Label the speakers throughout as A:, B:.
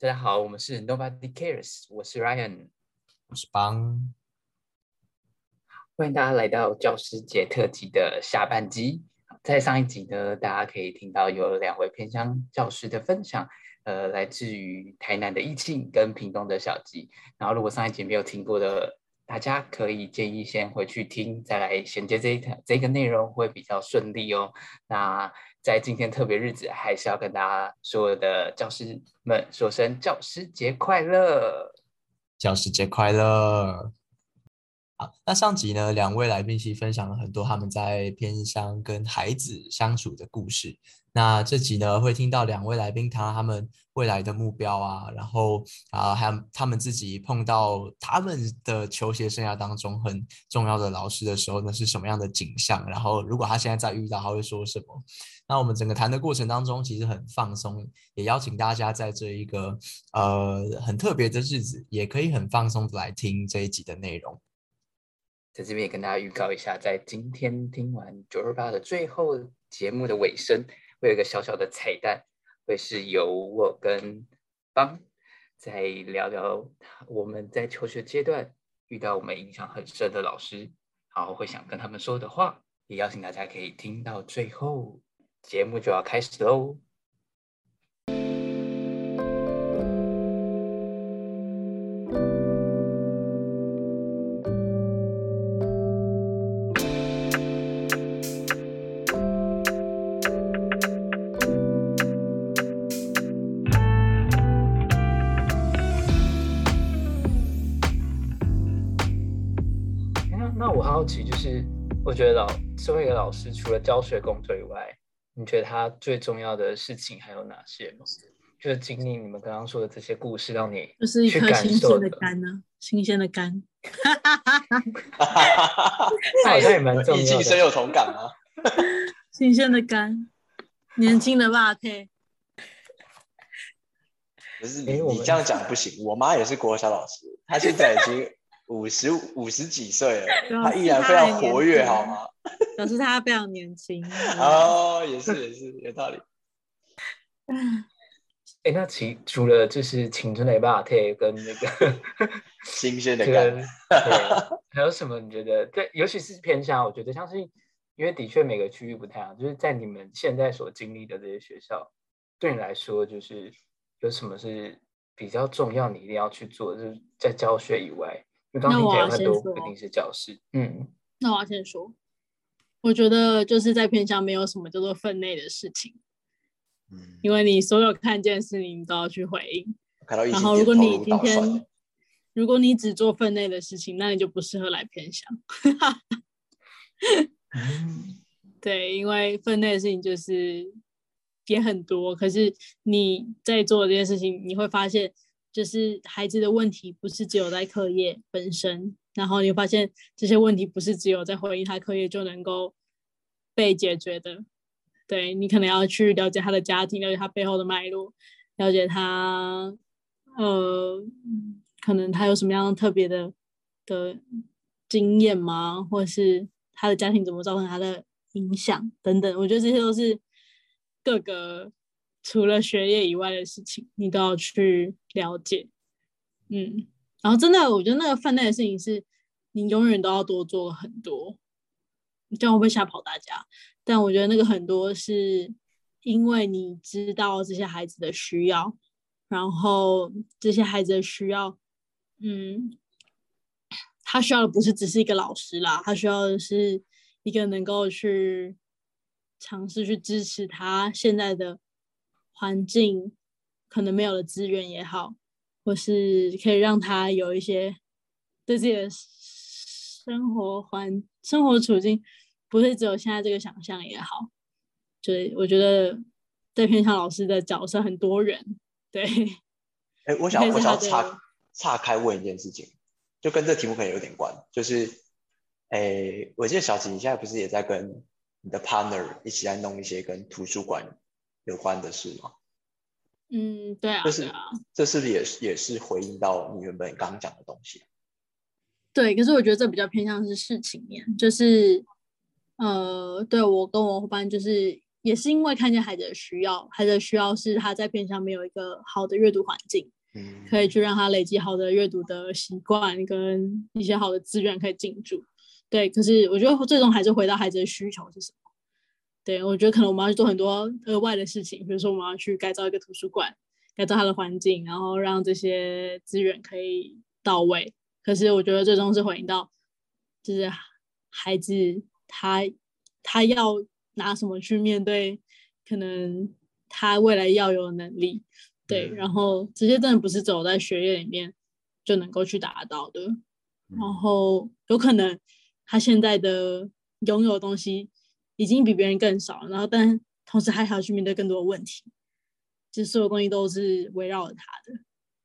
A: 大家好，我们是 Nobody Cares，我是 Ryan，
B: 我是邦，
A: 欢迎大家来到教师节特辑的下半集。在上一集呢，大家可以听到有两位偏乡教师的分享，呃，来自于台南的义庆跟屏东的小吉。然后，如果上一集没有听过的，大家可以建议先回去听，再来衔接这一条这个内容会比较顺利哦。那在今天特别日子，还是要跟大家所有的教师们说声教师节快乐！
B: 教师节快乐！好，那上集呢，两位来宾其实分享了很多他们在偏乡跟孩子相处的故事。那这集呢，会听到两位来宾谈他们未来的目标啊，然后啊，还有他们自己碰到他们的求学生涯当中很重要的老师的时候，那是什么样的景象？然后如果他现在再遇到，他会说什么？那我们整个谈的过程当中，其实很放松，也邀请大家在这一个呃很特别的日子，也可以很放松的来听这一集的内容。
A: 在这边也跟大家预告一下，在今天听完九二八的最后节目的尾声。会有一个小小的彩蛋，会是由我跟邦再聊聊我们在求学阶段遇到我们印象很深的老师，然后会想跟他们说的话，也邀请大家可以听到最后，节目就要开始喽。觉得老作为一个老师，除了教学工作以外，你觉得他最重要的事情还有哪些？就是经历你们刚刚说的这些故事，让你
C: 就是一颗新鲜的肝呢？新鲜的肝，
A: 好像也蛮重要的。
B: 你深有同感吗？
C: 新鲜的肝，年轻的爸配。
B: 不是你，你这样讲不行。我妈也是国小老师，她现在已经。五十五十几岁了，他依然非常活跃，好吗？
C: 表示他非常年轻。
B: 哦，也是也是有道理。
A: 哎，那其除了就是青春的巴特跟那个
B: 新鲜的感，
A: 还有什么？你觉得对？尤其是偏向，我觉得相信因为的确每个区域不太一样，就是在你们现在所经历的这些学校，对你来说，就是有什么是比较重要，你一定要去做，就是在教学以外。
C: 那我要先说，
A: 肯定是教室。嗯，
C: 那我要先说，我觉得就是在偏向没有什么叫做分内的事情。嗯，因为你所有看见事情都要去回应。然后如果你今天，如果你只做分内的事情，那你就不适合来偏向。对，因为分内的事情就是也很多，可是你在做这件事情，你会发现。就是孩子的问题不是只有在课业本身，然后你发现这些问题不是只有在回应他课业就能够被解决的。对你可能要去了解他的家庭，了解他背后的脉络，了解他呃，可能他有什么样特别的的经验吗？或是他的家庭怎么造成他的影响等等。我觉得这些都是各个。除了学业以外的事情，你都要去了解，嗯，然后真的，我觉得那个分内的事情是，你永远都要多做很多，这样会不会吓跑大家？但我觉得那个很多是因为你知道这些孩子的需要，然后这些孩子的需要，嗯，他需要的不是只是一个老师啦，他需要的是一个能够去尝试去支持他现在的。环境可能没有的资源也好，或是可以让他有一些对自己的生活环生活处境不是只有现在这个想象也好，就是，我觉得在偏向老师的角色很多人，对。
B: 哎，我想我想岔岔开问一件事情，就跟这题目可能有点关，就是，哎，我记得小琪你现在不是也在跟你的 partner 一起在弄一些跟图书馆。有关的事吗？
C: 嗯，对啊，
B: 这是啊这是不是也是也是回应到你原本刚刚讲的东西？
C: 对，可是我觉得这比较偏向是事情面，就是呃，对我跟我伙伴就是也是因为看见孩子的需要，孩子的需要是他在偏向没有一个好的阅读环境，
B: 嗯
C: 可以去让他累积好的阅读的习惯跟一些好的资源可以进驻。对，可是我觉得最终还是回到孩子的需求是什么。对，我觉得可能我们要去做很多额外的事情，比如说我们要去改造一个图书馆，改造它的环境，然后让这些资源可以到位。可是我觉得最终是回应到，就是孩子他他要拿什么去面对可能他未来要有的能力，对，
B: 嗯
C: 然后这些真的不是走在学业里面就能够去达到的。然后有可能他现在的拥有的东西已经比别人更少，然后但同时还还要去面对更多的问题，其实所有东西都是围绕着他的。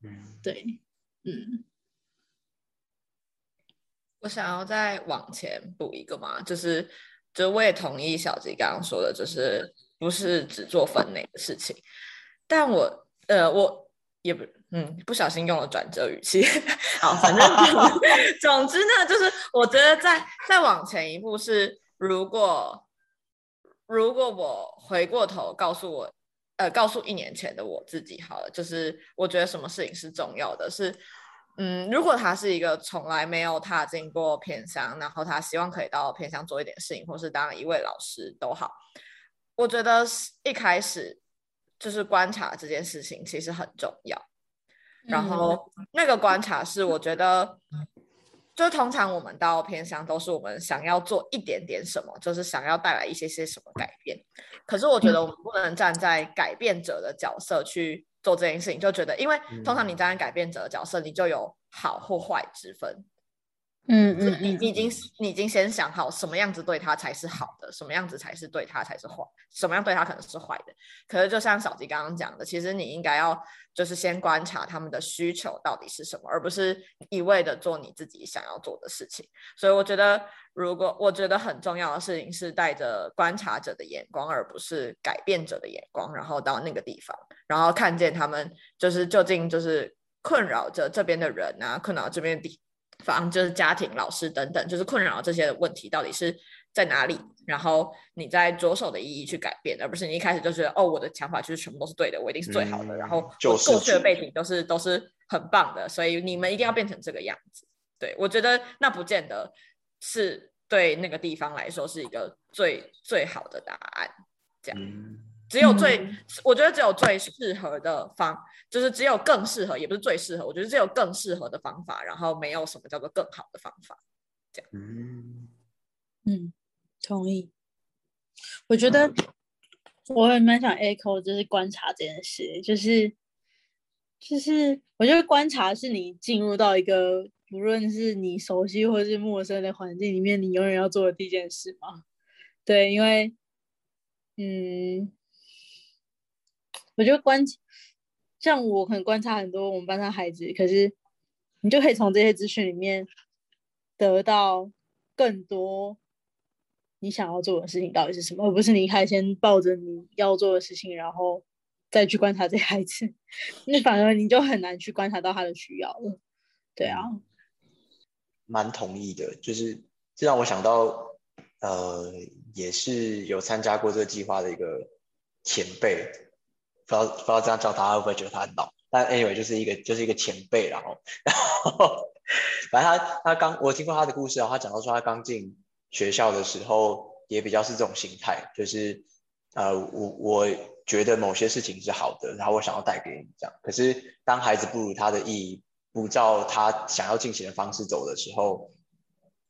B: 嗯。
C: 对，嗯，
D: 我想要再往前补一个嘛，就是，就我也同意小吉刚刚说的，就是不是只做分类的事情，但我呃我也不嗯不小心用了转折语气，好，反正 总之呢，就是我觉得再再往前一步是，如果如果我回过头告诉我，呃，告诉一年前的我自己好了，就是我觉得什么事情是重要的，是。嗯，如果他是一个从来没有踏进过偏乡，然后他希望可以到偏乡做一点事情，或是当一位老师都好，我觉得是一开始就是观察这件事情其实很重要。然后那个观察是我觉得，就通常我们到偏乡都是我们想要做一点点什么，就是想要带来一些些什么改变。可是我觉得我们不能站在改变者的角色去做这件事情，就觉得因为通常你站在改变者的角色，你就有好或坏之分。
C: 嗯嗯嗯，
D: 你你已经你已经先想好什么样子对他才是好的，什么样子才是对他才是坏，什么样对他可能是坏的。可是就像小吉刚刚讲的，其实你应该要就是先观察他们的需求到底是什么，而不是一味的做你自己想要做的事情。所以我觉得，如果我觉得很重要的事情是带着观察者的眼光，而不是改变者的眼光，然后到那个地方，然后看见他们就是究竟就是困扰着这边的人啊，困扰这边的地方，就是家庭、老师等等，就是困扰这些的问题到底是在哪里，然后你再着手的意义去改变，而不是你一开始就觉得哦，我的想法就是全部都是对的，我一定是最好的，
B: 嗯
D: 然后过去的背景都是都是很棒的，所以你们一定要变成这个样子。对我觉得那不见得是对那个地方来说是一个最最好的答案。
B: 嗯
D: 只有最，
C: 嗯
D: 我觉得只有最适合的方，就是只有更适合，也不是最适合，我觉得只有更适合的方法，然后没有什么叫做更好的方法。
B: 嗯
C: 嗯，同意。我觉得我也蛮想 echo，就是观察这件事，就是就是我觉得观察是你进入到一个不论是你熟悉或是陌生的环境里面，你永远要做的第一件事嘛。对，因为嗯，我觉得观像我可能观察很多我们班上孩子，可是你就可以从这些资讯里面得到更多你想要做的事情到底是什么，而不是你一开始先抱着你要做的事情，然后再去观察这些孩子，那反而你就很难去观察到他的需要了。对啊，
B: 蛮同意的，就是这让我想到，呃，也是有参加过这个计划的一个前辈，不知道不知道这样叫他会不会觉得他很老，但 anyway 就是一个就是一个前辈，然后然后反正他他刚我听过他的故事啊，他讲到说他刚进学校的时候也比较是这种心态，就是呃我我觉得某些事情是好的，然后我想要带给你这样，可是当孩子不如他的意，不照他想要进行的方式走的时候，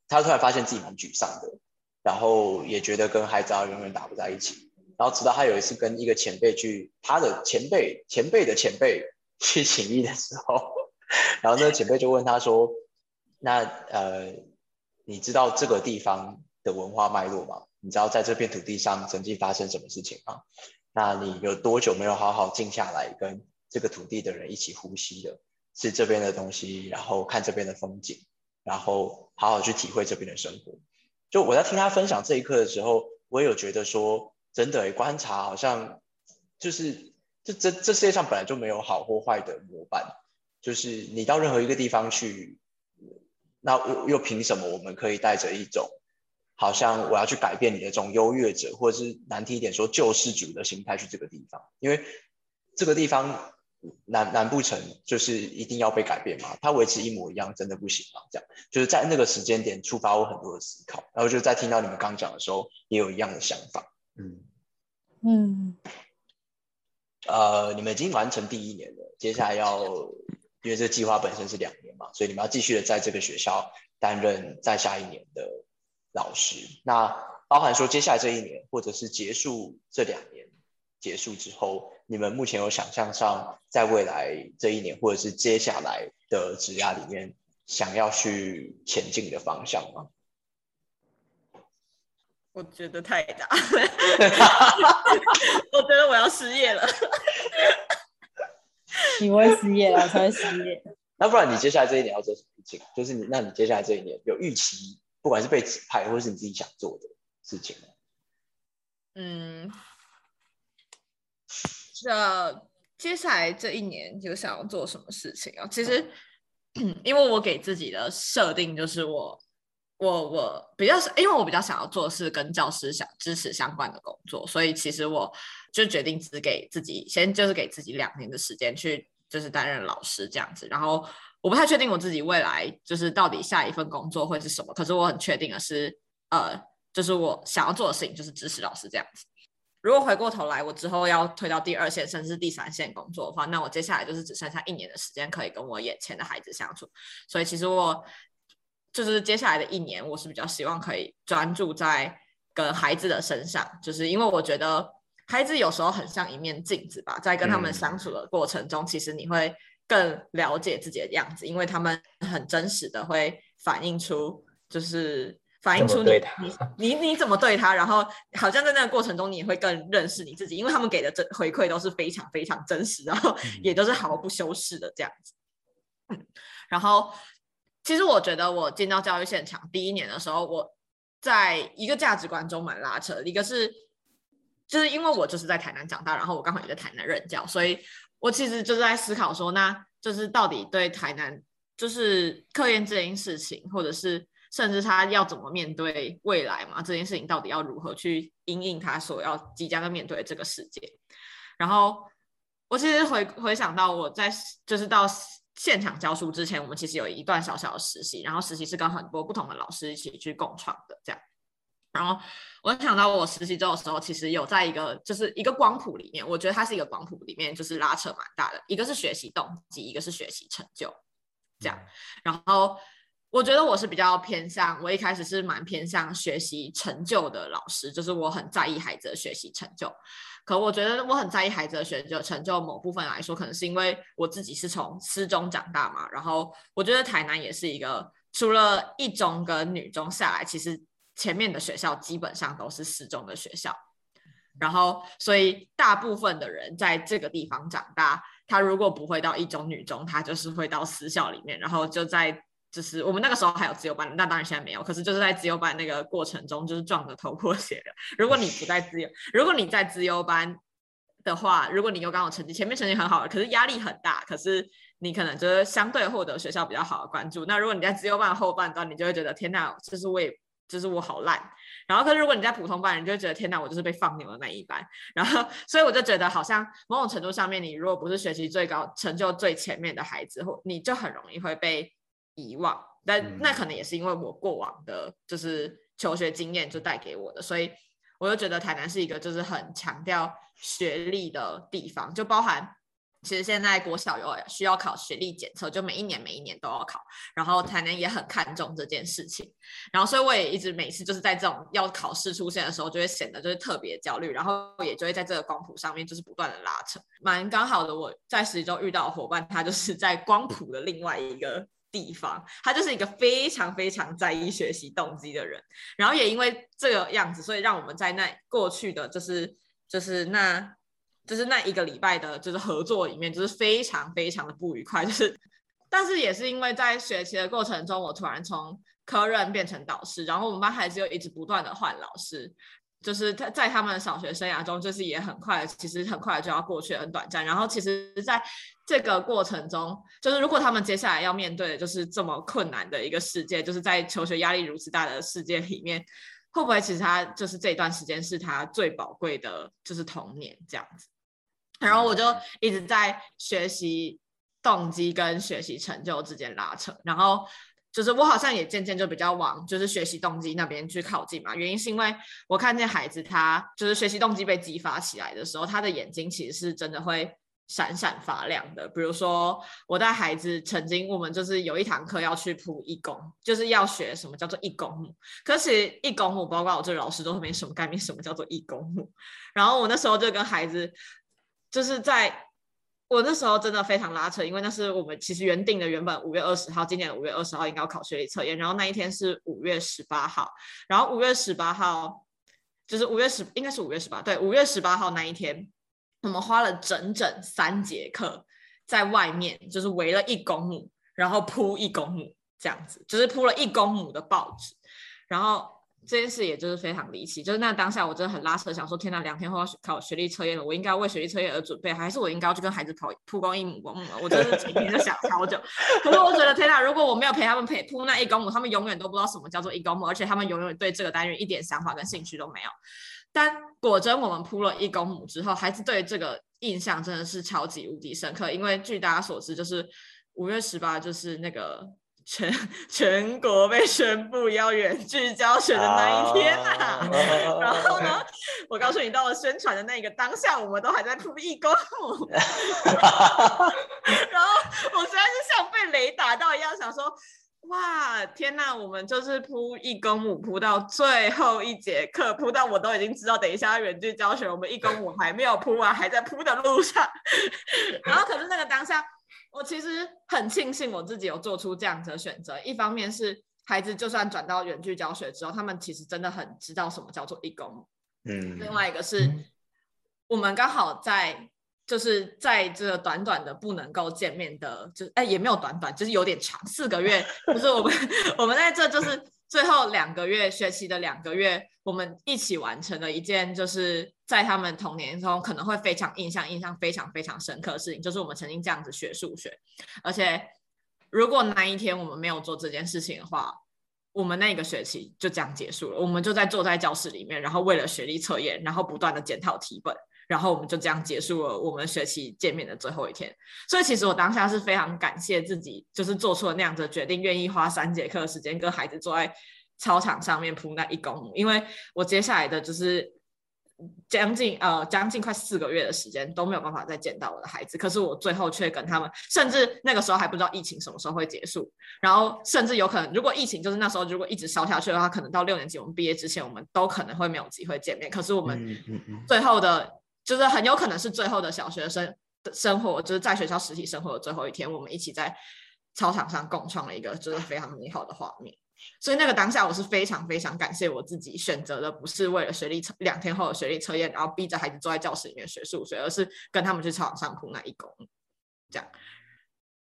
B: 他突然发现自己蛮沮丧的，然后也觉得跟孩子啊永远打不在一起。然后直到他有一次跟一个前辈去，他的前辈前辈的前辈 去请益的时候，然后那个前辈就问他说：“那呃，你知道这个地方的文化脉络吗？你知道在这片土地上曾经发生什么事情吗？那你有多久没有好好静下来跟这个土地的人一起呼吸了？是这边的东西，然后看这边的风景，然后好好去体会这边的生活。就我在听他分享这一刻的时候，我也有觉得说，真的观察好像就是这这这世界上本来就没有好或坏的模板，就是你到任何一个地方去，那又又凭什么我们可以带着一种好像我要去改变你的这种优越者，或者是难听一点说救世主的心态去这个地方，因为这个地方难难不成就是一定要被改变吗？它维持一模一样真的不行吗？这样就是在那个时间点触发我很多的思考，然后就在听到你们刚讲的时候也有一样的想法。
E: 嗯，
C: 嗯，
B: 呃，你们已经完成第一年了，接下来要因为这计划本身是两年嘛，所以你们要继续的在这个学校担任在下一年的老师。那包含说接下来这一年，或者是结束这两年结束之后，你们目前有想象上在未来这一年，或者是接下来的职涯里面想要去前进的方向吗？
D: 我觉得太大，我觉得我要失业了。
C: 你会失业了，我才会失业。
B: 那不然你接下来这一年要做什么事情？就是你，那你接下来这一年有预期，不管是被指派，或是你自己想做的事情吗？
D: 嗯，这接下来这一年有想要做什么事情啊？其实，因为我给自己的设定就是我，我我比较是，因为我比较想要做的是跟教师相支持相关的工作，所以其实我就决定只给自己先就是给自己两年的时间去就是担任老师这样子，然后我不太确定我自己未来就是到底下一份工作会是什么，可是我很确定的是，呃，就是我想要做的事情就是支持老师这样子。如果回过头来，我之后要推到第二线甚至第三线工作的话，那我接下来就是只剩下一年的时间可以跟我眼前的孩子相处。所以其实我就是接下来的一年，我是比较希望可以专注在跟孩子的身上，就是因为我觉得孩子有时候很像一面镜子吧，在跟他们
E: 嗯。
D: 相处的过程中，其实你会更了解自己的样子，因为他们很真实的会反映出，就是反映出你你你你怎么对他，然后好像在那个过程中，你也会更认识你自己，因为他们给的真回馈都是非常非常真实，然后也都是毫不修饰的这样子。嗯，然后其实我觉得我进到教育现场第一年的时候，我在一个价值观中蛮拉扯，一个是就是因为我就是在台南长大，然后我刚好也在台南任教，所以我其实就是在思考说，那就是到底对台南就是课业这件事情，或者是甚至他要怎么面对未来嘛？这件事情到底要如何去因应他所要即将要面对的这个世界？然后我其实回回想到我在就是到现场教书之前，我们其实有一段小小的实习，然后实习是跟很多不同的老师一起去共创的这样。然后我想到我实习周的时候，其实有在一个就是一个光谱里面，我觉得它是一个光谱里面就是拉扯蛮大的，一个是学习动机，一个是学习成就，这样。然后我觉得我是比较偏向，我一开始是蛮偏向学习成就的老师，就是我很在意孩子的学习成就。可我觉得我很在意孩子的学就成就，某部分来说，可能是因为我自己是从师中长大嘛。然后我觉得台南也是一个，除了一中跟女中下来，其实前面的学校基本上都是私中的学校。然后，所以大部分的人在这个地方长大，他如果不会到一中、女中，他就是会到私校里面，然后就在就是我们那个时候还有自由班，那当然现在没有，可是就是在自由班那个过程中，就是撞得头破血流。如果你不在自由，如果你在自由班的话，如果你又刚好成绩前面成绩很好，可是压力很大，可是你可能就是相对获得学校比较好的关注。那如果你在自由班的后半段，你就会觉得天哪，就是我也就是我好烂。然后，可是如果你在普通班，你就会觉得天哪，我就是被放牛的那一班。然后，所以我就觉得好像某种程度上面，你如果不是学习最高、成就最前面的孩子，或你就很容易会被遗忘。但
E: 嗯
D: 那可能也是因为我过往的就是求学经验就带给我的，所以我就觉得台南是一个就是很强调学历的地方，就包含。其实现在国小有需要考学历检测，就每一年每一年都要考，然后台南也很看重这件事情，然后所以我也一直每次就是在这种要考试出现的时候，就会显得就是特别焦虑，然后也就会在这个光谱上面就是不断的拉扯。蛮刚好的，我在实习中遇到的伙伴，他就是在光谱的另外一个地方，他就是一个非常非常在意学习动机的人，然后也因为这个样子，所以让我们在那过去的就是就是那。就是那一个礼拜的，就是合作里面，就是非常非常的不愉快。就是，但是也是因为在学习的过程中，我突然从科任变成导师，然后我们班孩子又一直不断的换老师，就是他在他们的小学生涯中，就是也很快，其实很快就要过去，很短暂。然后其实在这个过程中，就是如果他们接下来要面对的就是这么困难的一个世界，就是在求学压力如此大的世界里面。会不会其实他就是这段时间是他最宝贵的，就是童年这样子。然后我就一直在学习动机跟学习成就之间拉扯，然后就是我好像也渐渐就比较往就是学习动机那边去靠近嘛。原因是因为我看见孩子他就是学习动机被激发起来的时候，他的眼睛其实是真的会。闪闪发亮的，比如说我带孩子曾经，我们就是有一堂课要去铺义工，就是要学什么叫做义工。可是义工母，包括我这老师都没什么概念，什么叫做义工母。然后我那时候就跟孩子，就是在我那时候真的非常拉扯，因为那是我们其实原定的，原本五月二十号，今年五月二十号应该要考学历测验，然后那一天是五月十八号，然后五月十八号就是五月十，应该是五月十八，对，五月十八号那一天。我们花了整整三节课在外面，就是围了一公亩，然后铺一公亩这样子，就是铺了一公亩的报纸。然后这件事也就是非常离奇，就是那当下我真的很拉扯，想说天哪，两天后要考学历测验了，我应该为学历测验而准备，还是我应该要去跟孩子跑铺光一亩公亩？我真的前天就想超久。可是我觉得天哪，如果我没有陪他们陪铺那一公亩，他们永远都不知道什么叫做一公亩，而且他们永远对这个单元一点想法跟兴趣都没有。但果真，我们铺了一公亩之后，孩子对这个印象真的是超级无敌深刻。因为据大家所知，就是五月十八，就是那个全 全国被宣布要远距教学的那一天啊。然后呢，我告诉你，到了宣传的那个当下，我们都还在铺一公 亩。然后我实在是像被雷打到一样，想说。哇，天呐，我们就是铺一公母铺到最后一节课，铺到我都已经知道，等一下要远距教学，我们一公 母还没有铺完，还在铺的路上。然后，可是那个当下，我其实很庆幸我自己有做出这样子的选择。一方面是孩子就算转到远距教学之后，他们其实真的很知道什么叫做一公母。嗯。另外一个是我们刚好在。就是在这短短的不能够见面的，就哎也没有短短，就是有点长，四个月。就是我们我们在这就是最后两个月学习的两个月，我们一起完成了一件就是在他们童年中可能会非常印象、印象非常非常深刻的事情，就是我们曾经这样子学数学。而且如果那一天我们没有做这件事情的话，我们那个学期就这样结束了。我们就在坐在教室里面，然后为了学历测验，然后不断的检讨题本。然后我们就这样结束了我们学期见面的最后一天，所以其实我当下是非常感谢自己，就是做出了那样的决定，愿意花三节课时间跟孩子坐在操场上面铺那一公亩，因为我接下来的就是将近呃将近快四个月的时间都没有办法再见到我的孩子，可是我最后却跟他们，甚至那个时候还不知道疫情什么时候会结束，然后甚至有可能如果疫情就是那时候如果一直烧下去的话，可能到六年级我们毕业之前，我们都可能会没有机会见面，可是我们最后的。就是很有可能是最后的小学生的生活，就是在学校实体生活的最后一天，我们一起在操场上共创了一个就是非常美好的画面。所以那个当下，我是非常非常感谢我自己选择的，不是为了学历测两天后的学历测验，然后逼着孩子坐在教室里面学数学，而是跟他们去操场上哭那一公，这样。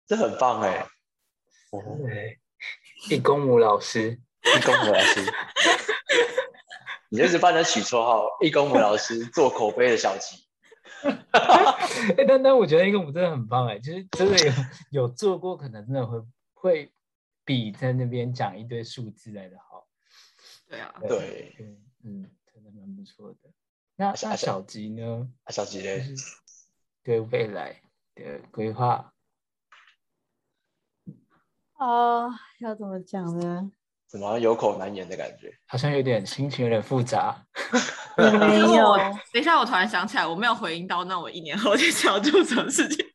F: 这很棒哎！
A: 一公母老师，
F: 一公母老师。你就是帮人取绰号“一公母老师”做口碑的小吉。
A: 哎，但但我觉得一公母真的很棒哎，就是真的有有做过，可能真的会会比在那边讲一堆数字来的好。
D: 对啊，
F: 对，
A: 嗯，真的蛮不错的。那那小吉呢？
F: 小吉嘞，
A: 对未来的规划。
G: 啊，要怎么讲呢？
F: 怎么有口难言的感觉？
A: 好像有点心情有点复杂。
G: 没有，
D: 等一下，我突然想起来，我没有回应到，那我一年后就想要做什么事情？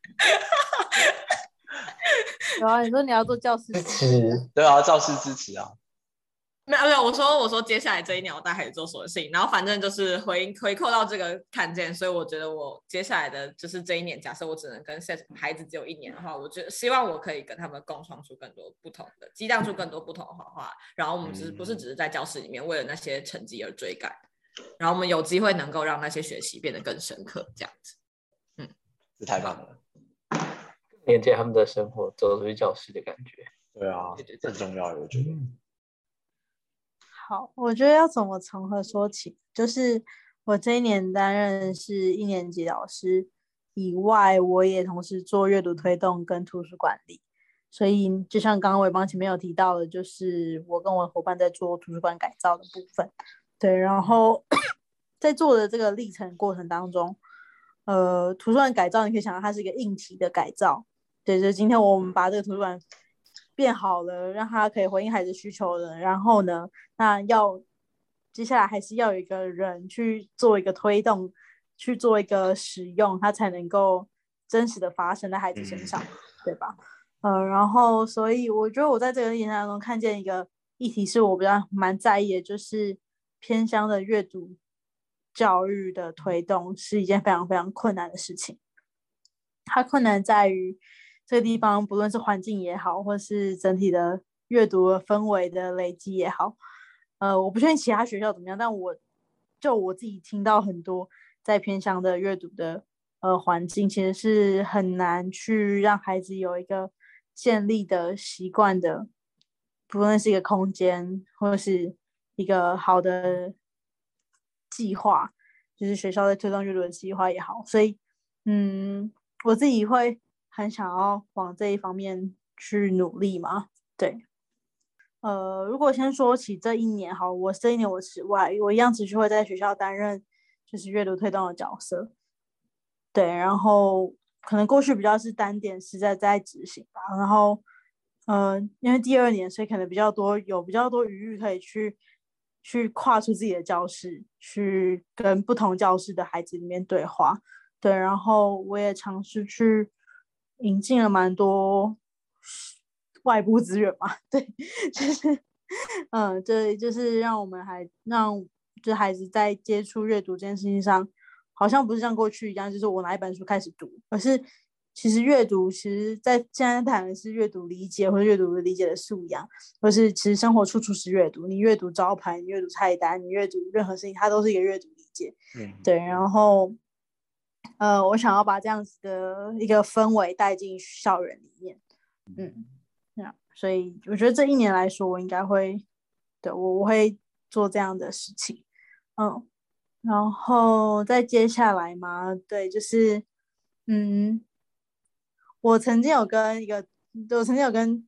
G: 有啊，你说你要做教师支
A: 持，
F: 对啊，教师支持啊。
D: 没有没有，我说我说接下来这一年我带孩子做所有事情，然后反正就是回回扣到这个看见，所以我觉得我接下来的就是这一年，假设我只能跟孩子只有一年的话，我觉得希望我可以跟他们共创出更多不同的，激荡出更多不同的画画，然后我们只是不是只是在教室里面为了那些成绩而追赶，然后我们有机会能够让那些学习变得更深刻，这样子，
F: 嗯，这太棒了，
A: 连接他们的生活，走出去教室的感觉，
F: 对啊，很重要，我觉得。
G: 好，我觉得要怎么从何说起？就是我这一年担任是一年级老师以外，我也同时做阅读推动跟图书管理。所以就像刚刚伟邦前面有提到的，就是我跟我的伙伴在做图书馆改造的部分。
C: 对，然后 在做的这个历程过程当中，呃，图书馆改造你可以想到它是一个硬体的改造，对，就今天我们把这个图书馆变好了，让他可以回应孩子需求了，然后呢，那要接下来还是要有一个人去做一个推动，去做一个使用，它才能够真实的发生在孩子身上，对吧？呃，然后所以我觉得我在这个演讲当中看见一个议题是我比较蛮在意的，就是偏乡的阅读教育的推动是一件非常非常困难的事情。它困难在于这个地方，不论是环境也好，或是整体的阅读氛围的累积也好，呃，我不确定其他学校怎么样，但我就我自己听到很多在偏乡的阅读的呃环境，其实是很难去让孩子有一个。建立的习惯的，不论是一个空间，或者是一个好的计划，就是学校在推动阅读的计划也好，所以，嗯，我自己会很想要往这一方面去努力嘛。对，呃，如果先说起这一年，好，我这一年我是外，我一样持续会在学校担任就是阅读推动的角色，对，然后。可能过去比较是单点是在在执行吧，然后，呃，因为第二年，所以可能比较多有比较多余裕可以去去跨出自己的教室，去跟不同教室的孩子里面对话，对，然后我也尝试去引进了蛮多外部资源嘛，对，就是，嗯，对，就是让我们还让就孩子在接触阅读这件事情上。好像不是像过去一样，就是我拿一本书开始读，而是其实阅读，其实在现在谈的是阅读理解或者阅读理解的素养，或是其实生活处处是阅读。你阅读招牌，你阅读菜单，你阅读任何事情，它都是一个阅读理解。嗯，对。然后，呃，我想要把这样子的一个氛围带进校园里面。嗯，那所以我觉得这一年来说，我应该会，对我我会做这样的事情。嗯。然后再接下来嘛，对，就是，嗯，我曾经有跟一个，我曾经有跟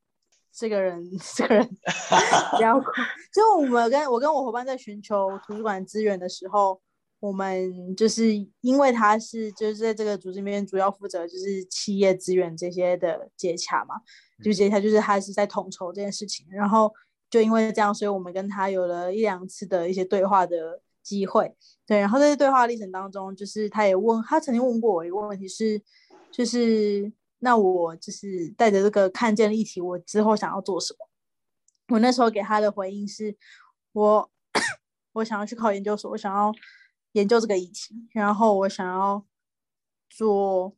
C: 这个人，这个人 聊过，就我们跟我跟我伙伴在寻求图书馆资源的时候，我们就是因为他是就是在这个组织里面主要负责就是企业资源这些的接洽嘛，就接洽就是他是在统筹这件事情，然后就因为这样，所以我们跟他有了一两次的一些对话的。机会对，然后在对话历程当中，就是他也问他曾经问过我一个问题，是就是那我就是带着这个看见的议题，我之后想要做什么？我那时候给他的回应是，我 我想要去考研究所，我想要研究这个议题，然后我想要做，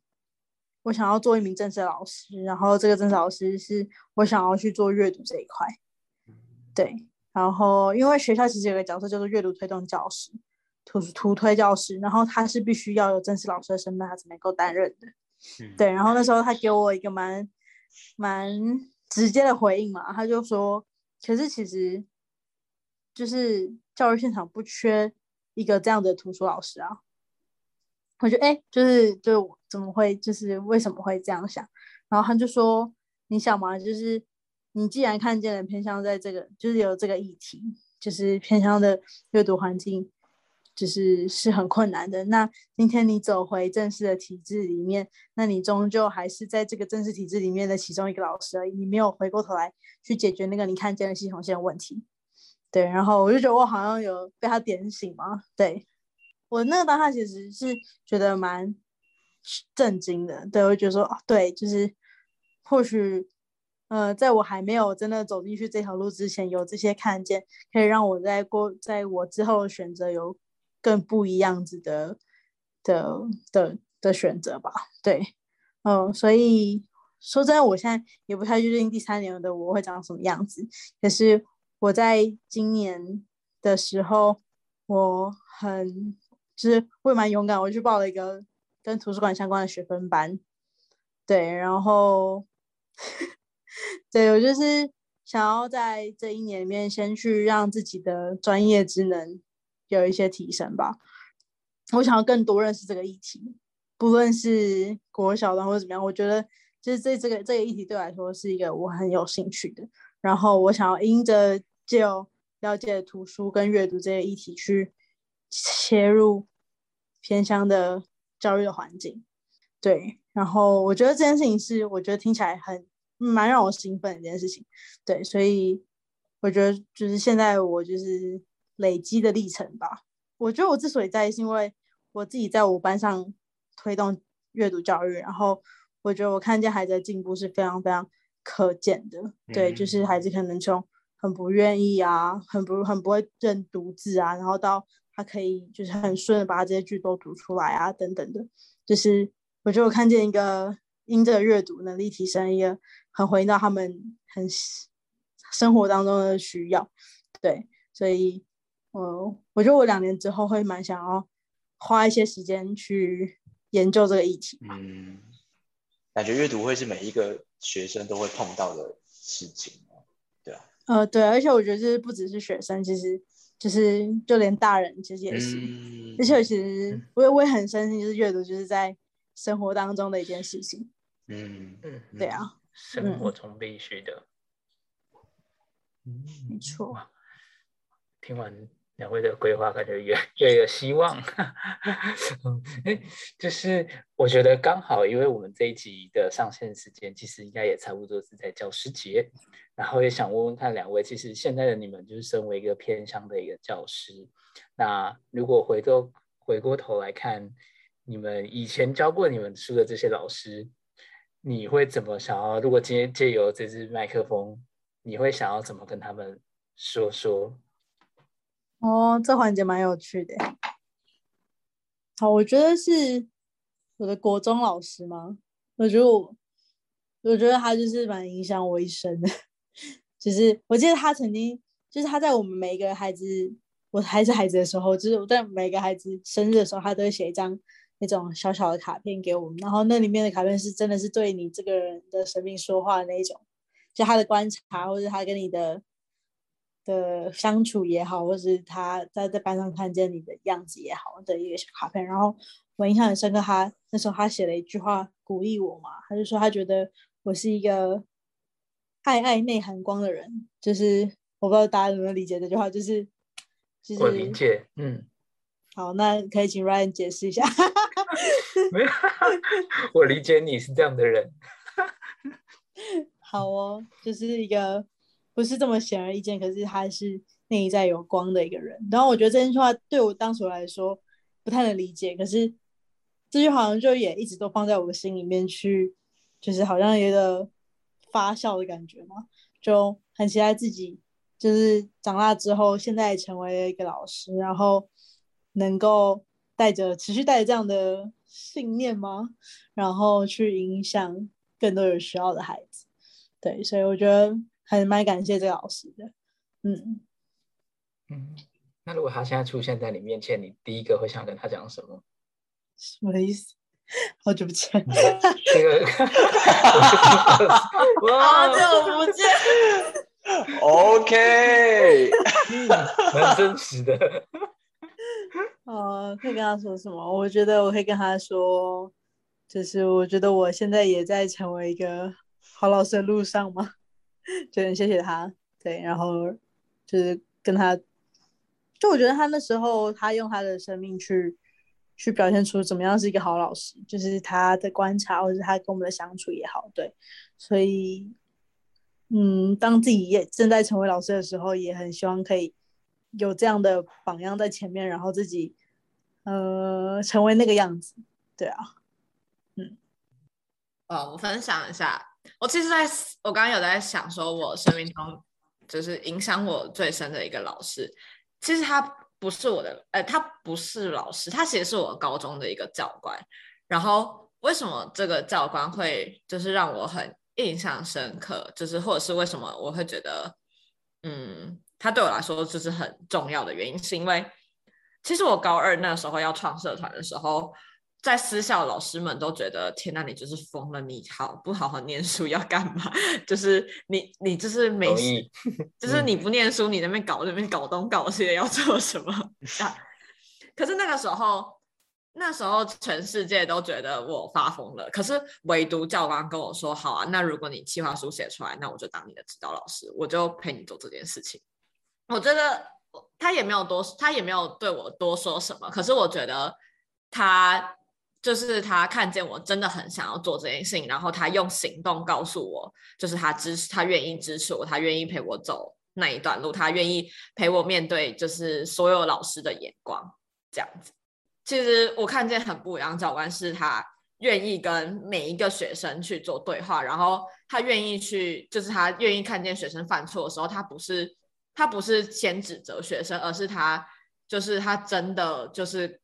C: 我想要做一名正式老师，然后这个正式老师是我想要去做阅读这一块，对。然后，因为学校其实有个角色叫做阅读推动教师，图图推教师，然后他是必须要有正式老师的身份，他才能够担任的。对，然后那时候他给我一个蛮蛮直接的回应嘛，他就说：“可是其实就是教育现场不缺一个这样的图书老师啊。”我觉得，哎，就是就怎么会，就是为什么会这样想？然后他就说：“你想嘛，就是。”你既然看见了偏向在这个，就是有这个议题，就是偏向的阅读环境，就是是很困难的。那今天你走回正式的体制里面，那你终究还是在这个正式体制里面的其中一个老师而已，你没有回过头来去解决那个你看见的系统性问题。对，然后我就觉得我好像有被他点醒嘛。对我那个当下其实是觉得蛮震惊的。对我觉得说，对，就是或许。呃，在我还没有真的走进去这条路之前，有这些看见，可以让我在过，在我之后选择有更不一样子的的的的选择吧。对，嗯，所以说真的，我现在也不太确定第三年的我会长什么样子。可是我在今年的时候，我很就是会蛮勇敢，我去报了一个跟图书馆相关的学分班。对，然后。对我就是想要在这一年里面，先去让自己的专业职能有一些提升吧。我想要更多认识这个议题，不论是国小的或者怎么样，我觉得就是这这个这个议题对我来说是一个我很有兴趣的。然后我想要因着就了解图书跟阅读这些议题去切入偏乡的教育的环境。对，然后我觉得这件事情是我觉得听起来很蛮让我兴奋的一件事情。对，所以我觉得就是现在我就是累积的历程吧。我觉得我之所以在意，是因为我自己在我班上推动阅读教育，然后我觉得我看见孩子的进步是非常非常可见的。对，就是孩子可能从很不愿意啊，很不很不会认读字啊，然后到他可以就是很顺的把这些句都读出来啊，等等的。就是我觉得我看见一个因着阅读能力提升，一个很回应到他们很生活当中的需要。对，所以。我，我觉得我两年之后会蛮想要花一些时间去研究这个议题。
F: 嗯，感觉阅读会是每一个学生都会碰到的事情，
C: 呃，对，而且我觉得这不只是学生，其实就是就连大人其实也是。而且其实我也我也很深信，就是阅读就是在生活当中的一件事情。
F: 嗯
A: 嗯，
C: 对啊，
A: 生活中必须的。
C: 嗯，没错。
A: 听完。两位的规划感觉越越有希望，哎，就是我觉得刚好，因为我们这一集的上线时间其实应该也差不多是在教师节，然后也想问问看两位，其实现在的你们就是身为一个偏乡的一个教师，那如果回头回过头来看，你们以前教过你们书的这些老师，你会怎么想要？如果今天借由这支麦克风，你会想要怎么跟他们说说？
C: 哦，这环节蛮有趣的。好，我觉得是我的国中老师吗？我觉得我，我觉得他就是蛮影响我一生的。就是我记得他曾经，就是他在我们每一个孩子，我还是孩子的时候，就是我在每个孩子生日的时候，他都会写一张那种小小的卡片给我们。然后那里面的卡片是真的是对你这个人的生命说话的那一种，就他的观察，或者他跟你的。的相处也好，或是他在在班上看见你的样子也好的一个小卡片，然后我印象很深刻。他那时候他写了一句话鼓励我嘛，他就说他觉得我是一个爱爱内涵光的人，就是我不知道大家能不能理解这句话，就是就是
A: 我理解，嗯，
C: 好，那可以请 Ryan 解释一下。
A: 没有，我理解你是这样的人。
C: 好哦，就是一个。不是这么显而易见，可是他是内在有光的一个人。然后我觉得这句话对我当时来说不太能理解，可是这句好像就也一直都放在我的心里面去，就是好像有个发酵的感觉嘛，就很期待自己就是长大之后，现在成为了一个老师，然后能够带着持续带着这样的信念吗？然后去影响更多有需要的孩子。对，所以我觉得。还蛮感谢这个老师的，嗯
A: 嗯。那如果他现在出现在你面前，你第一个会想跟他讲什么？
C: 什么意思？好久不见，
A: 这个
D: 好久不见。
F: OK，
A: 蛮真实的。
C: 呃，可以跟他说什么？我觉得我会跟他说，就是我觉得我现在也在成为一个好老师的路上嘛。就很谢谢他，对，然后就是跟他，就我觉得他那时候他用他的生命去去表现出怎么样是一个好老师，就是他的观察或者他跟我们的相处也好，对，所以嗯，当自己也正在成为老师的时候，也很希望可以有这样的榜样在前面，然后自己呃成为那个样子，对啊，嗯，
D: 哦，我分享一下。我其实在我刚刚有在想，说我生命中就是影响我最深的一个老师，其实他不是我的，呃，他不是老师，他其实是我高中的一个教官。然后为什么这个教官会就是让我很印象深刻，就是或者是为什么我会觉得，嗯，他对我来说就是很重要的原因，是因为其实我高二那时候要创社团的时候。在私校，老师们都觉得天哪，你就是疯了！你好不好好念书要干嘛？就是你，你就是没事，就是你不念书，你那边搞那边搞东搞西的要做什么？可是那个时候，那时候全世界都觉得我发疯了。可是唯独教官跟我说：“好啊，那如果你计划书写出来，那我就当你的指导老师，我就陪你做这件事情。”我觉得他也没有多，他也没有对我多说什么。可是我觉得他就是他看见我真的很想要做这件事情，然后他用行动告诉我，就是他支持，他愿意支持我，他愿意陪我走那一段路，他愿意陪我面对就是所有老师的眼光这样子。其实我看见很不一样，教官是他愿意跟每一个学生去做对话，然后他愿意去，就是他愿意看见学生犯错的时候，他不是他不是先指责学生，而是他就是他真的就是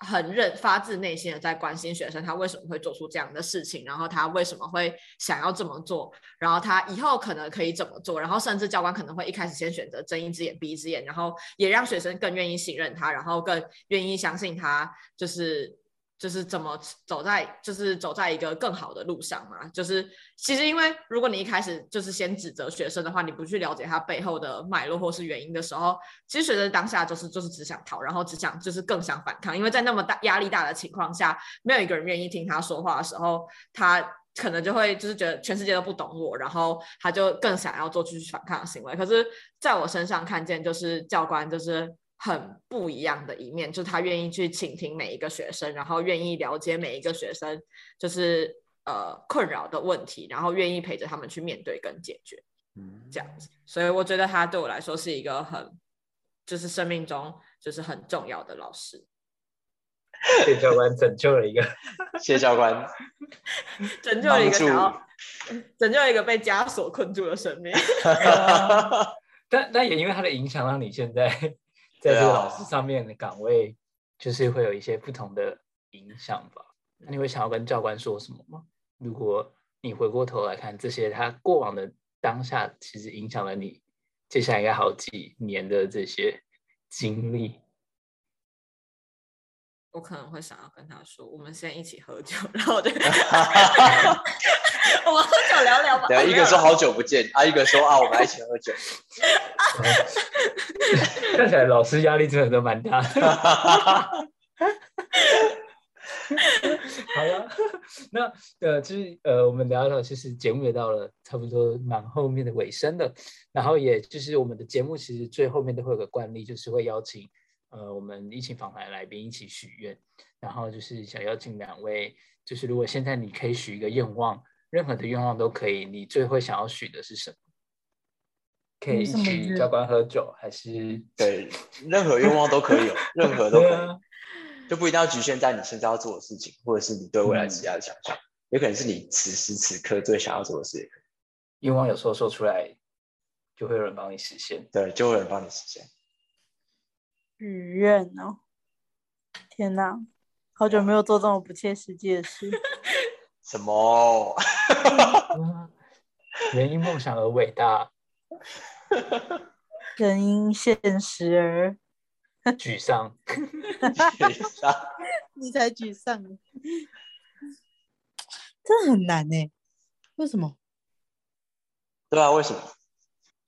D: 很认发自内心的在关心学生，他为什么会做出这样的事情，然后他为什么会想要这么做，然后他以后可能可以怎么做，然后甚至教官可能会一开始先选择睁一只眼闭一只眼，然后也让学生更愿意信任他，然后更愿意相信他，就是就是怎么走在就是走在一个更好的路上嘛。就是其实因为如果你一开始就是先指责学生的话，你不去了解他背后的脉络或是原因的时候，其实学生当下就是就是只想逃，然后只想就是更想反抗，因为在那么大压力大的情况下，没有一个人愿意听他说话的时候，他可能就会就是觉得全世界都不懂我，然后他就更想要做出去反抗的行为。可是在我身上看见，就是教官就是很不一样的一面，就是他愿意去倾听每一个学生，然后愿意了解每一个学生就是呃困扰的问题，然后愿意陪着他们去面对跟解决。
F: 嗯，
D: 这样子，所以我觉得他对我来说是一个很，就是生命中就是很重要的老师，
A: 谢教官拯救了一个。
F: 谢谢教官。
D: 拯救了一个 拯救了一个被枷锁困住的生命。
A: 但但也因为他的影响，让你现在在这个老师上面的岗位，就是会有一些不同的影响吧。那你会想要跟教官说什么吗？如果你回过头来看这些他过往的当下，其实影响了你接下来应该好几年的这些经历。
D: 我可能会想要跟他说，我们先一起喝酒，然后我就 我们喝酒聊聊吧。
F: 对，一个说好久不见，啊，一个说啊，我们来一起喝酒。
A: 看起来老师压力真的都蛮大的。好了，那呃，就是呃，我们聊聊，就是节目也到了差不多蛮后面的尾声了，然后也就是我们的节目其实最后面都会有个惯例，就是会邀请呃我们一起访谈来宾一起许愿，然后就是想邀请两位，就是如果现在你可以许一个愿望，任何的愿望都可以，你最会想要许的是什么？可以一
C: 有什么
A: 起教官喝酒，还是
F: 对，任何愿望都可以有，任何都可以，
A: 啊
F: 就不一定要局限在你现在要做的事情，或者是你对未来
A: 嗯
F: 职业的想象，有可能是你此时此刻最想要做的事也可以。
A: 愿望有时候说出来，就会有人帮你实现。
F: 对，就会有人帮你实现。
C: 许愿哦！天哪，好久没有做这种不切实际的事。
F: 什么？
A: 嗯 人因梦想而伟大，
C: 人因现实而，
A: 沮丧。
C: 你才沮丧呢，真的很难呢。为什么？
F: 对啊，为什么？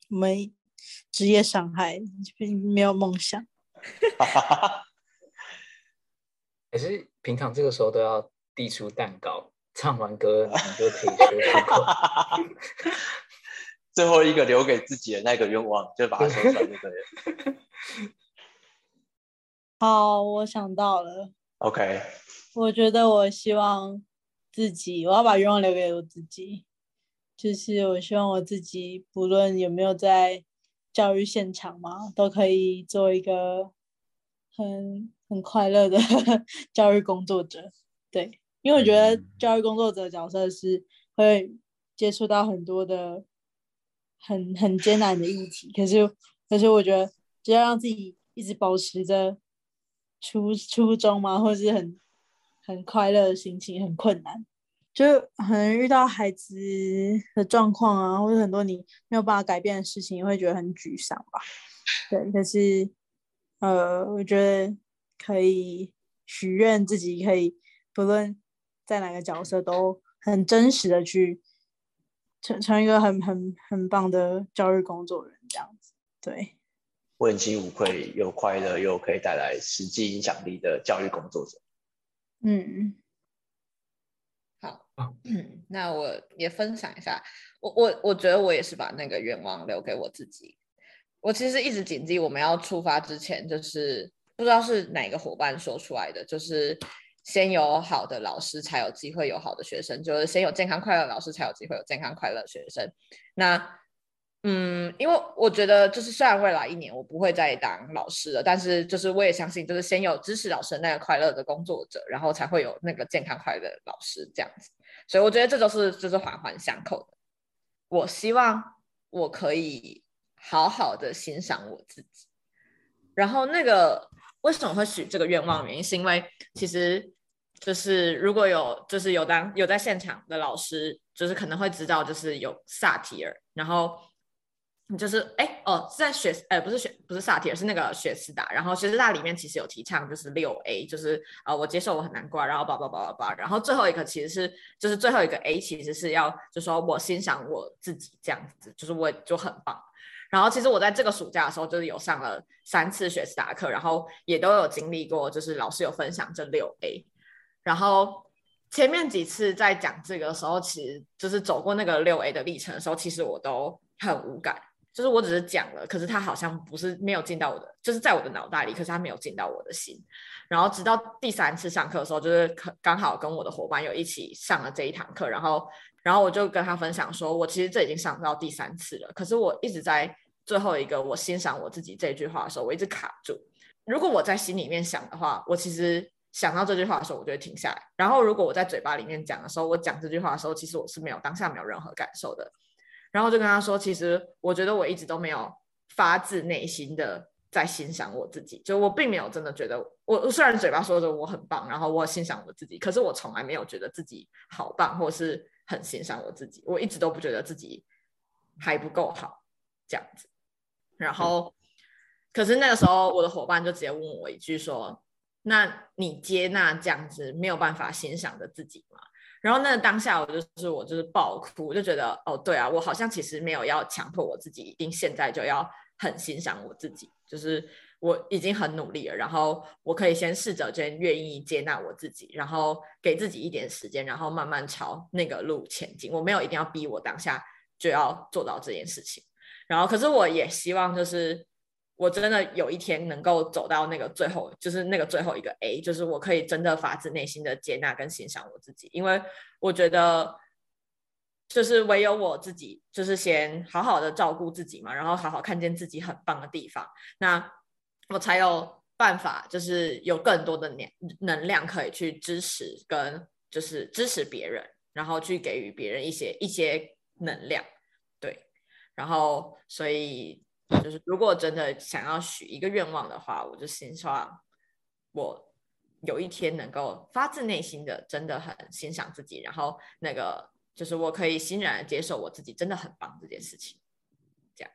C: 我们职业伤害，没有梦想。
A: 可是平常这个时候都要递出蛋糕，唱完歌你就可以说出口。
F: 最后一个留给自己的那个愿望，就把它说出来就对了。
C: 好，我想到了
F: ，OK，
C: 我觉得我希望自己，我要把愿望留给我自己，就是我希望我自己，不论有没有在教育现场嘛，都可以做一个很很快乐的 教育工作者。对，因为我觉得
A: 嗯。
C: 教育工作者角色是会接触到很多的很很艰难的议题，可是可是我觉得只要让自己一直保持着初初衷嘛，或是很很快乐的心情，很困难，就可能遇到孩子的状况啊，或者很多你没有办法改变的事情，你会觉得很沮丧吧？对，可是呃，我觉得可以许愿自己可以不论在哪个角色都很真实的去成成一个很很很棒的教育工作人，这样子。对，
F: 问心无愧，又快乐又可以带来实际影响力的教育工作者。
C: 嗯，
D: 好
A: 好，
D: 嗯，那我也分享一下，我我我觉得我也是把那个愿望留给我自己，我其实一直谨记我们要出发之前，就是不知道是哪个伙伴说出来的，就是先有好的老师，才有机会有好的学生，就是先有健康快乐的老师，才有机会有健康快乐的学生。那嗯，因为我觉得就是虽然未来一年我不会再当老师了，但是就是我也相信，就是先有支持老师那个快乐的工作者，然后才会有那个健康快乐的老师这样子。所以我觉得这都是就是环环相扣的。我希望我可以好好的欣赏我自己。然后那个为什么会许这个愿望？原因是因为其实就是如果有就是有当有在现场的老师，就是可能会知道，就是有萨提尔，然后。就是哎哦，在学呃不是学不是萨提尔是那个学斯达，然后学斯达里面其实有提倡就是六 A，就是呃我接受我很难过，然后叭叭叭叭叭，然后最后一个其实是就是最后一个 A 其实是要就说我欣赏我自己这样子，就是我就很棒。然后其实我在这个暑假的时候就是有上了三次学斯达课，然后也都有经历过，就是老师有分享这六 A，然后前面几次在讲这个的时候，其实就是走过那个六 A 的历程的时候，其实我都很无感。就是我只是讲了，可是他好像不是没有进到我的，就是在我的脑袋里，可是他没有进到我的心。然后直到第三次上课的时候，就是刚好跟我的伙伴有一起上了这一堂课，然后然后我就跟他分享说，我其实这已经上到第三次了，可是我一直在最后一个我欣赏我自己这句话的时候，我一直卡住。如果我在心里面想的话，我其实想到这句话的时候，我就会停下来。然后如果我在嘴巴里面讲的时候，我讲这句话的时候，其实我是没有当下没有任何感受的。然后就跟他说，其实我觉得我一直都没有发自内心的在欣赏我自己，就我并没有真的觉得我虽然嘴巴说着我很棒，然后我欣赏我自己，可是我从来没有觉得自己好棒，或是很欣赏我自己，我一直都不觉得自己还不够好这样子。然后，可是那个时候我的伙伴就直接问我一句说：“那你接纳这样子没有办法欣赏的自己吗？”然后那当下，我就是我就是爆哭，我就觉得哦，对啊，我好像其实没有要强迫我自己一定现在就要很欣赏我自己，就是我已经很努力了，然后我可以先试着先愿意接纳我自己，然后给自己一点时间，然后慢慢朝那个路前进。我没有一定要逼我当下就要做到这件事情，然后可是我也希望就是。我真的有一天能够走到那个最后，就是那个最后一个 A，就是我可以真的发自内心的接纳跟欣赏我自己，因为我觉得，就是唯有我自己，就是先好好的照顾自己嘛，然后好好看见自己很棒的地方，那我才有办法，就是有更多的能能量可以去支持跟就是支持别人，然后去给予别人一些一些能量，对，然后所以。就是如果真的想要许一个愿望的话，我就希望我有一天能够发自内心的真的很欣赏自己，然后那个就是我可以欣然的接受我自己真的很棒这件事情，这样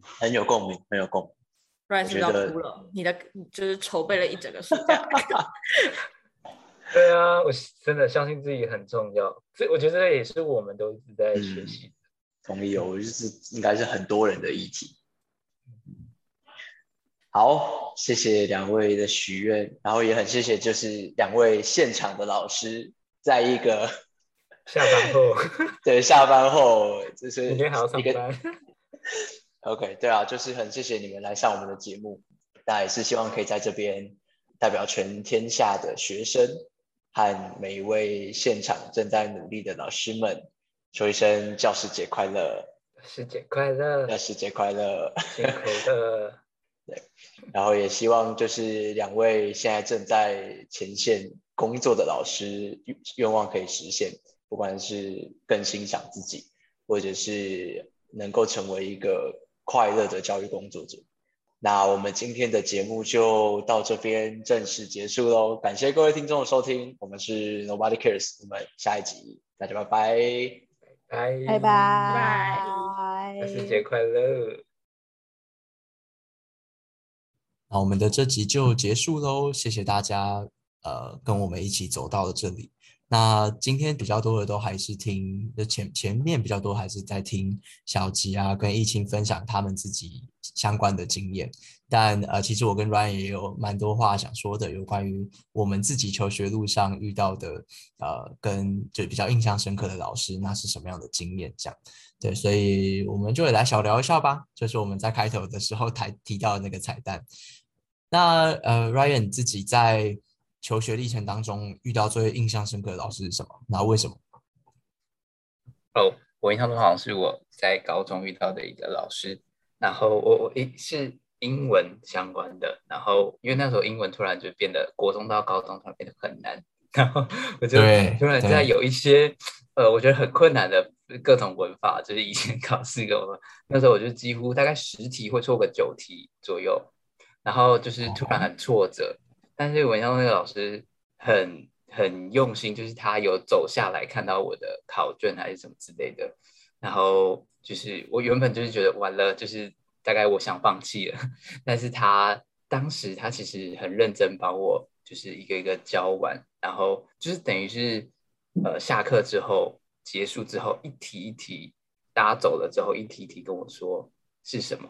B: 很有共鸣，很有共鸣。
D: 不然是要哭了，你的就是筹备了一整个暑假。
A: 对啊，我真的相信自己很重要，这我觉得这也是我们都一直在学习。
B: 同意哦，就是应该是很多人的议题。好，谢谢两位的许愿，然后也很谢谢就是两位现场的老师，在一个
A: 下班后，
B: 对下班后就是
A: 明天还要上班。
B: OK，对啊，就是很谢谢你们来上我们的节目，那也是希望可以在这边代表全天下的学生和每一位现场正在努力的老师们。说一声教师节快乐，
A: 教师节快乐，
B: 教师节快乐，
A: 辛苦了。
B: 对，然后也希望就是两位现在正在前线工作的老师愿望可以实现，不管是更欣赏自己，或者是能够成为一个快乐的教育工作者。那我们今天的节目就到这边正式结束喽，感谢各位听众的收听，我们是 Nobody Cares，我们下一集大家拜拜。
A: 拜
C: 拜
D: 拜，
A: 万圣节快乐！
H: 那我们的这集就结束喽，谢谢大家，呃，跟我们一起走到了这里。
B: 那今天比较多的都还是听，就前前面比较多还是在听小吉啊跟易清分享他们自己相关的经验。但呃，其实我跟 Ryan 也有蛮多话想说的，有关于我们自己求学路上遇到的呃，跟就比较印象深刻的老师，那是什么样的经验？这样对，所以我们就来小聊一下吧。就是我们在开头的时候 才提到的那个彩蛋。那呃，Ryan 自己在求学历程当中遇到最印象深刻的老师是什么？那为什么？
A: 哦，我印象中好像是我在高中遇到的一个老师，然后我我一是英文相关的，然后因为那时候英文突然就变得国中到高中突然变得很难，然后我就突然在有一些呃我觉得很困难的各种文法，就是以前考试跟我们。那时候我就几乎大概十题会错个九题左右，然后就是突然很挫折，但是我印象中那个老师很很用心，就是他有走下来看到我的考卷还是什么之类的，然后就是我原本就是觉得完了，就是大概我想放弃了，但是他当时他其实很认真帮我，就是一个一个教完，然后就是等于是呃下课之后结束之后一题一题，大家走了之后一题一题跟我说是什么，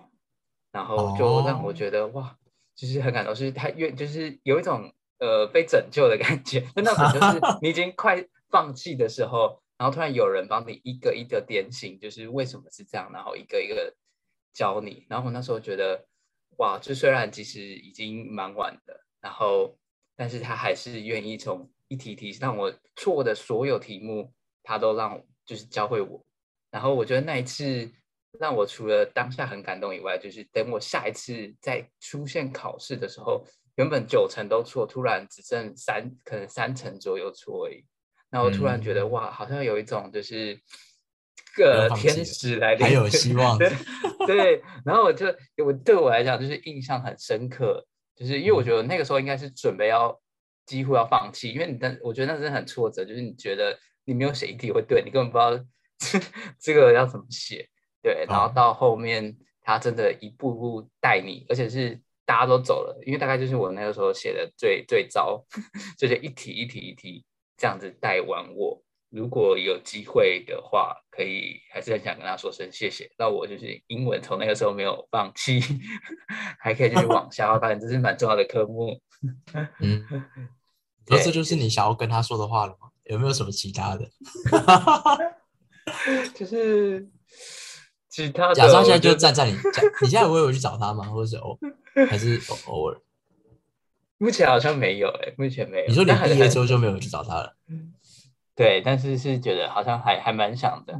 A: 然后就让我
B: 哦。
A: 觉得、哇，就是很感动，是他愿就是有一种呃被拯救的感觉，就 那种就是 你已经快放弃的时候，然后突然有人帮你一个一个点醒，就是为什么是这样，然后一个一个教你。然后我那时候觉得，哇，就虽然其实已经蛮晚的，然后但是他还是愿意从一题题让我错的所有题目，他都让就是教会我。然后我觉得那一次让我除了当下很感动以外，就是等我下一次再出现考试的时候，原本九成都错，突然只剩三，可能三成左右错而已。然后我突然觉得、
B: 嗯。
A: 哇，好像有一种就是个天使来临，
B: 还有希望
A: 对 对，然后我就我对我来讲就是印象很深刻，就是因为我觉得那个时候应该是准备要几乎要放弃，因为你但我觉得那真的很挫折，就是你觉得你没有写一题会对，你根本不知道 这个要怎么写，对，然后
B: 哦
A: 到后面他真的一步步带你，而且是大家都走了，因为大概就是我那个时候写的最最糟，就是一题一题一题这样子带完我。如果有机会的话，可以还是很想跟他说声谢谢。那我就是英文从那个时候没有放弃，还可以继续往下，发现这是蛮重要的科目。
B: 嗯，那
A: 对
B: 这就是你想要跟他说的话了吗？有没有什么其他的？
A: 就是其他，
B: 假装现在就站在你，假你现在会有去找他吗？或者是偶 还是偶偶尔？
A: 目前好像没有哎、目前没有。
B: 你说你毕业之后就没有去找他了？
A: 对，但是是觉得好像还还蛮想的。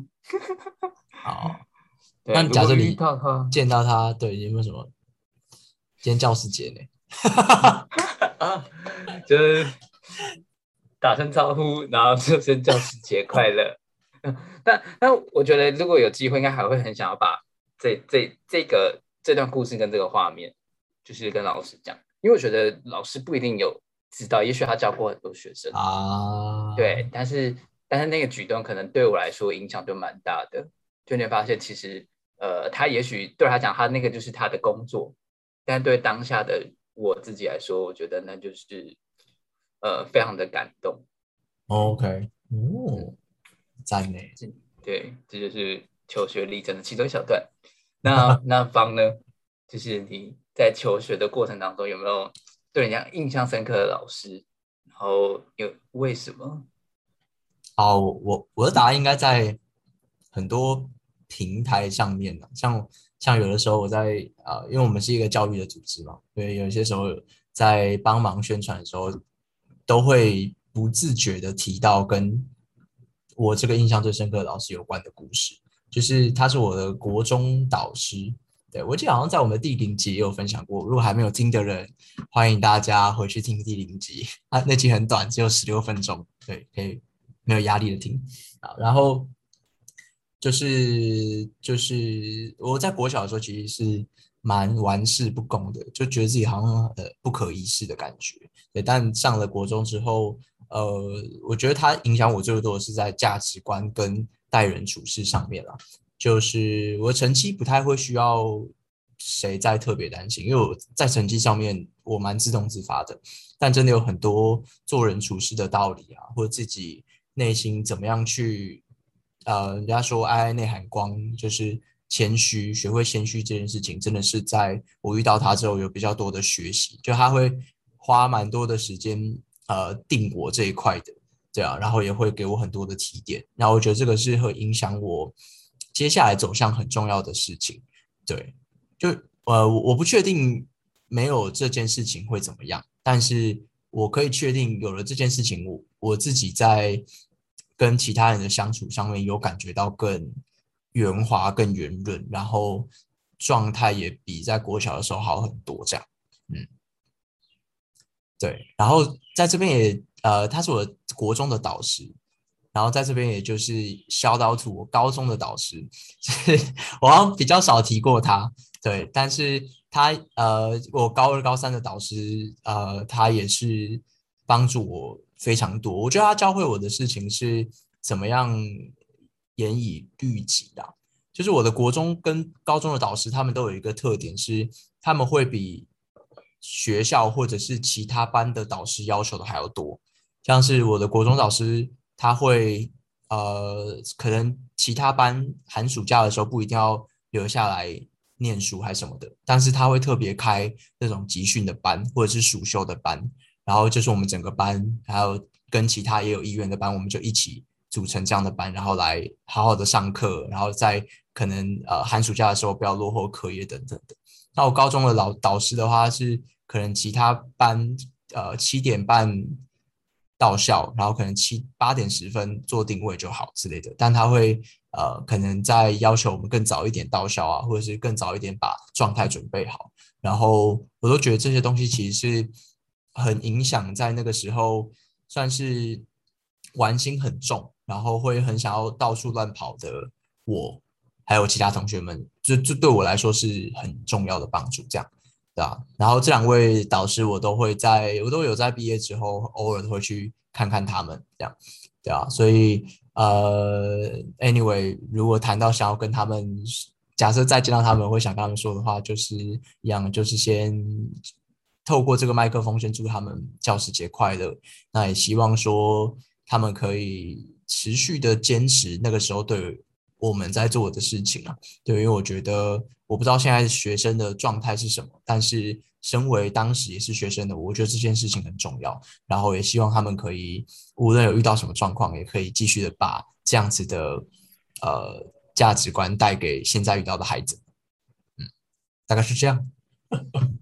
B: 好，
A: 对
B: 那假设你见到他，对，有没有什么？今天教师节呢？
A: 啊，就是打声招呼，然后说声教师节快乐。但但我觉得如果有机会，应该还会很想要把这这这个这段故事跟这个画面，就是跟老师讲，因为我觉得老师不一定有知道，也许他教过很多学生，
B: 啊，
A: 对，但是但是那个举动可能对我来说影响就蛮大的，就你会发现其实呃，他也许对他讲，他那个就是他的工作，但对当下的我自己来说，我觉得那就是呃非常的感动
B: ，，OK，哦，赞呢。
A: 对，这就是求学历程的其中一小段。那 那方呢，就是你在求学的过程当中有没有对人家印象深刻的老师？然后有为什么？
B: 哦，我我的答案应该在很多平台上面呢，像像有的时候我在啊、呃因为我们是一个教育的组织嘛，所以，有些时候在帮忙宣传的时候，都会不自觉的提到跟我这个印象最深刻的老师有关的故事，就是他是我的国中导师。对我记得好像在我们的第零集也有分享过，如果还没有听的人，欢迎大家回去听第零集啊，那集很短，只有十六分钟，对，可以没有压力的听啊。然后就是就是我在国小的时候其实是蛮玩世不恭的，就觉得自己好像呃不可一世的感觉。对，但上了国中之后，呃，我觉得它影响我最多的是在价值观跟待人处事上面了。就是我的成绩不太会需要谁在特别担心，因为我在成绩上面我蛮自动自发的，但真的有很多做人处事的道理啊，或者自己内心怎么样去，呃，人家说爱爱内涵光，就是谦虚，学会谦虚这件事情，真的是在我遇到他之后有比较多的学习，就他会花蛮多的时间，呃，定我这一块的，这样，然后也会给我很多的提点，然后我觉得这个是会影响我接下来走向很重要的事情，对，就呃，我不确定没有这件事情会怎么样，但是我可以确定有了这件事情，我我自己在。跟其他人的相处上面有感觉到更圆滑、更圆润，然后状态也比在国小的时候好很多。这样，嗯，对。然后在这边也，呃，他是我国中的导师，然后在这边也就是肖导图我高中的导师，我好像比较少提过他。对，但是他，呃，我高二、高三的导师，呃，他也是帮助我。非常多，我觉得他教会我的事情是怎么样严以律己的。就是我的国中跟高中的导师，他们都有一个特点是，他们会比学校或者是其他班的导师要求的还要多。像是我的国中导师，他会呃，可能其他班寒暑假的时候不一定要留下来念书还什么的，但是他会特别开那种集训的班或者是暑休的班。然后就是我们整个班，还有跟其他也有意愿的班，我们就一起组成这样的班，然后来好好的上课，然后在可能呃寒暑假的时候不要落后课业等等的。那我高中的老导师的话是可能其他班呃七点半到校，然后可能七八点十分做定位就好之类的，但他会呃可能在要求我们更早一点到校啊，或者是更早一点把状态准备好。然后我都觉得这些东西其实是。很影响，在那个时候算是玩心很重，然后会很想要到处乱跑的我，还有其他同学们，就就对我来说是很重要的帮助，这样对吧？然后这两位导师，我都会在，我都有在毕业之后偶尔会去看看他们，这样对啊。所以呃，anyway，如果谈到想要跟他们，假设再见到他们，会想跟他们说的话，就是一样，就是先。透过这个麦克风，先祝他们教师节快乐。那也希望说他们可以持续的坚持那个时候对我们在做的事情啊。对，因为我觉得我不知道现在学生的状态是什么，但是身为当时也是学生的，我觉得这件事情很重要。然后也希望他们可以无论有遇到什么状况，也可以继续的把这样子的呃价值观带给现在遇到的孩子。嗯，大概是这样。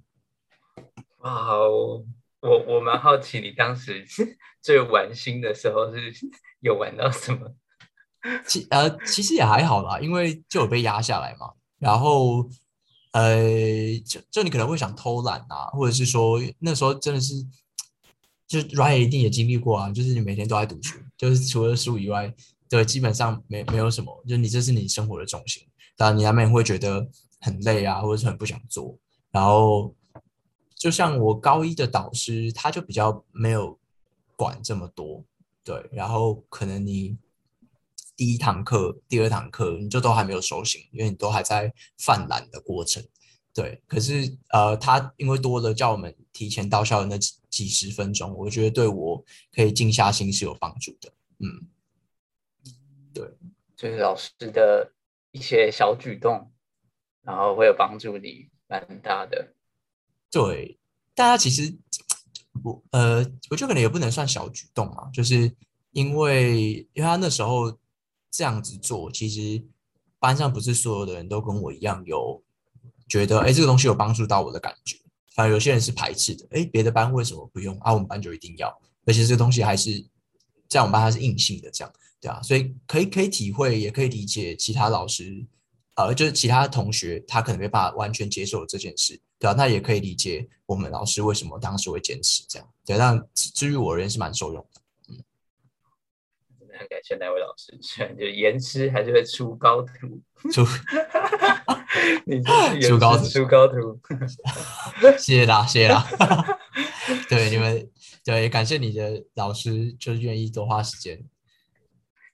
A: 啊，我我蛮好奇，你当时 最玩心的时候是有玩到什么？
B: 其呃其实也还好啦，因为就有被压下来嘛。然后呃，就就你可能会想偷懒啊，或者是说那时候真的是，就 Ryan 一定也经历过啊，就是你每天都在读书，就是除了书以外，对，基本上没没有什么，就你这是你生活的重心，当然你难免会觉得很累啊，或者是很不想做，然后。就像我高一的导师，他就比较没有管这么多，对，然后可能你第一堂课、第二堂课你就都还没有收醒，因为你都还在犯懒的过程，对。可是呃，他因为多了叫我们提前到校的那几几十分钟，我觉得对我可以静下心是有帮助的，嗯，对，
A: 就是老师的一些小举动，然后会有帮助你蛮大的。
B: 对，大家其实我呃，我觉得可能也不能算小举动啊，就是因为因为他那时候这样子做，其实班上不是所有的人都跟我一样有觉得，哎，这个东西有帮助到我的感觉，反而有些人是排斥的，哎，别的班为什么不用啊？我们班就一定要，而且这个东西还是在我们班它是硬性的，这样对啊，所以可以可以体会，也可以理解其他老师。呃，就是其他同学他可能没办法完全接受这件事，对吧？那也可以理解我们老师为什么当时会坚持这样，对。但至于我而言是蛮受用的，
A: 很感谢那位老师，虽 然就严师还是会出高徒，
B: 出，
A: 你出高徒，出高徒，
B: 谢谢啦，谢谢啦。对你们，对，感谢你的老师，就是愿意多花时间。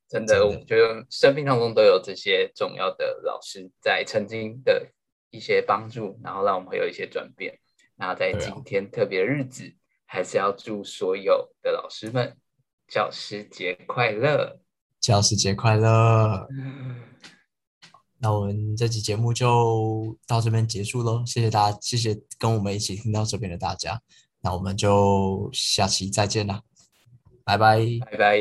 A: 真的，我觉得生命当中都有这些重要的老师在曾经的一些帮助，然后让我们会有一些转变。那在今天特别日子，还是要祝所有的老师们教师节快乐。
B: 教师节快乐。那我们这期节目就到这边结束喽谢谢大家谢谢跟我们一起听到这边的大家那我们就下期再见啦拜拜。
A: 拜拜。